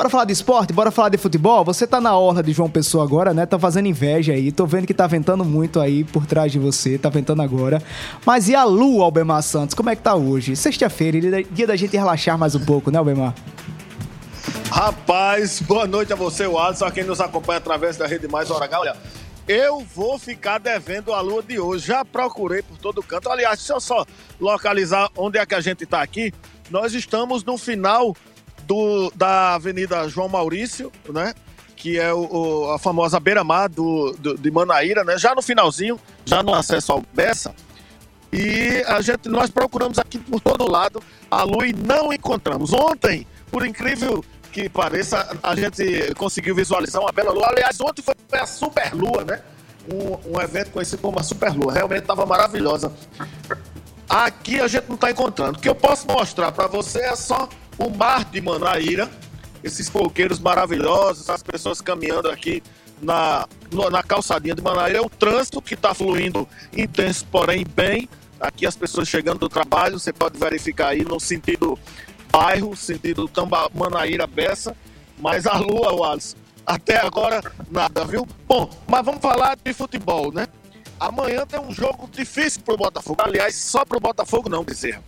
Bora falar de esporte? Bora falar de futebol? Você tá na orla de João Pessoa agora, né? Tá fazendo inveja aí. Tô vendo que tá ventando muito aí por trás de você. Tá ventando agora. Mas e a lua, Albemar Santos? Como é que tá hoje? Sexta-feira, dia da gente relaxar mais um pouco, né, Albemar? Rapaz, boa noite a você, o Alisson, a quem nos acompanha através da Rede Mais Hora Olha, eu vou ficar devendo a lua de hoje. Já procurei por todo canto. Aliás, deixa eu só localizar onde é que a gente está aqui. Nós estamos no final do, da Avenida João Maurício, né? Que é o, o a famosa beira-mar do, do, de Manaíra, né? Já no finalzinho, já no acesso ao Bessa. E a gente, nós procuramos aqui por todo lado a lua e não encontramos. Ontem, por incrível que pareça, a gente conseguiu visualizar uma bela lua. Aliás, ontem foi a super lua, né? Um, um evento conhecido como a super lua. Realmente estava maravilhosa. Aqui a gente não está encontrando. O que eu posso mostrar para você é só o mar de Manaíra, esses coqueiros maravilhosos, as pessoas caminhando aqui na, na calçadinha de Manaíra. É o trânsito que está fluindo intenso, porém bem. Aqui as pessoas chegando do trabalho, você pode verificar aí no sentido bairro, sentido Tamba, Manaíra, Bessa, mas a lua, Wallace, até agora nada, viu? Bom, mas vamos falar de futebol, né? Amanhã tem um jogo difícil pro Botafogo. Aliás, só pro Botafogo não, Bezerra.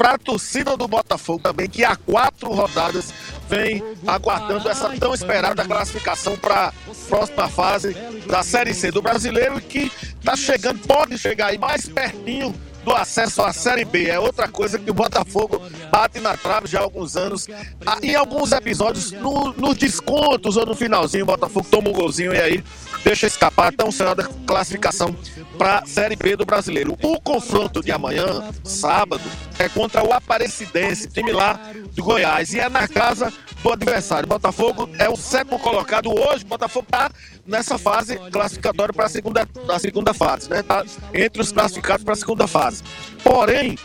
Pra torcida do Botafogo também, que há quatro rodadas vem aguardando essa tão esperada classificação para a próxima fase da Série C do Brasileiro e que tá chegando, pode chegar aí mais pertinho do acesso à Série B. É outra coisa que o Botafogo bate na trave já há alguns anos. Ah, em alguns episódios, no, nos descontos ou no finalzinho, o Botafogo toma um golzinho e aí deixa escapar a tão sonhada classificação para a Série B do Brasileiro. O confronto de amanhã, sábado, é contra o Aparecidense, time lá do Goiás. E é na casa do adversário. Botafogo é o sétimo colocado hoje. Botafogo está nessa fase classificatória para a segunda, a segunda fase, né? Tá entre os classificados para a segunda fase. Porém,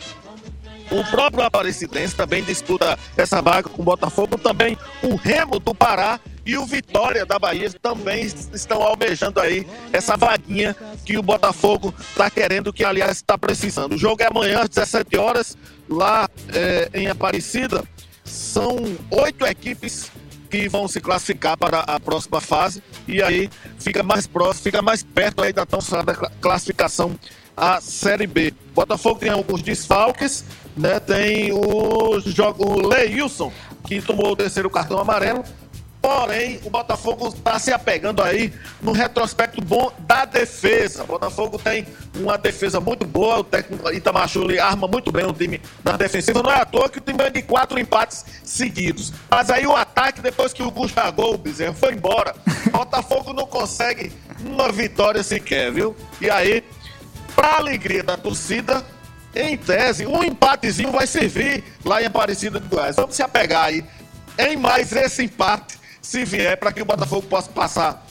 o próprio Aparecidense também disputa essa vaga com o Botafogo, também o Remo do Pará e o Vitória da Bahia também estão almejando aí essa vaguinha que o Botafogo está querendo, que aliás está precisando. O jogo é amanhã às 17 horas, lá é, em Aparecida. São oito equipes que vão se classificar para a próxima fase e aí fica mais próximo, fica mais perto aí da tão sonada classificação à Série B. Botafogo tem alguns desfalques, né? Tem o, o Leilson, que tomou o terceiro cartão amarelo, Porém, o Botafogo está se apegando aí no retrospecto bom da defesa. O Botafogo tem uma defesa muito boa, o técnico Itamar arma muito bem o time na defensiva. Não é à toa que o time é de quatro empates seguidos. Mas aí o ataque, depois que o Gustavo o Bezerra foi embora, o Botafogo não consegue uma vitória sequer, viu? E aí, para alegria da torcida, em tese, um empatezinho vai servir lá em Aparecida do Goiás. Vamos se apegar aí em mais esse empate se vier, para que o Botafogo possa passar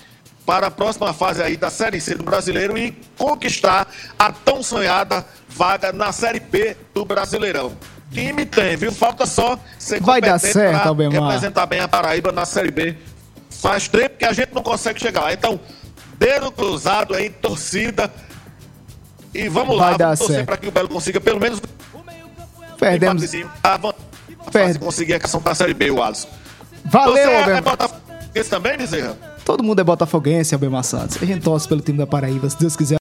para a próxima fase aí da Série C do Brasileiro e conquistar a tão sonhada vaga na Série B do Brasileirão. Time tem, viu? Falta só ser Vai dar certo, Albemar. representar bem a Paraíba na Série B. Faz tempo que a gente não consegue chegar lá. Então, dedo cruzado aí, torcida. E vamos Vai lá, dar vamos torcer para que o Belo consiga pelo menos Perdemos. Perde. conseguir a questão da Série B, o Alisson. Valeu, Você é, é botafoguense também, Bezerra? Todo mundo é botafoguense, Albemar Santos. A gente torce pelo time da Paraíba, se Deus quiser.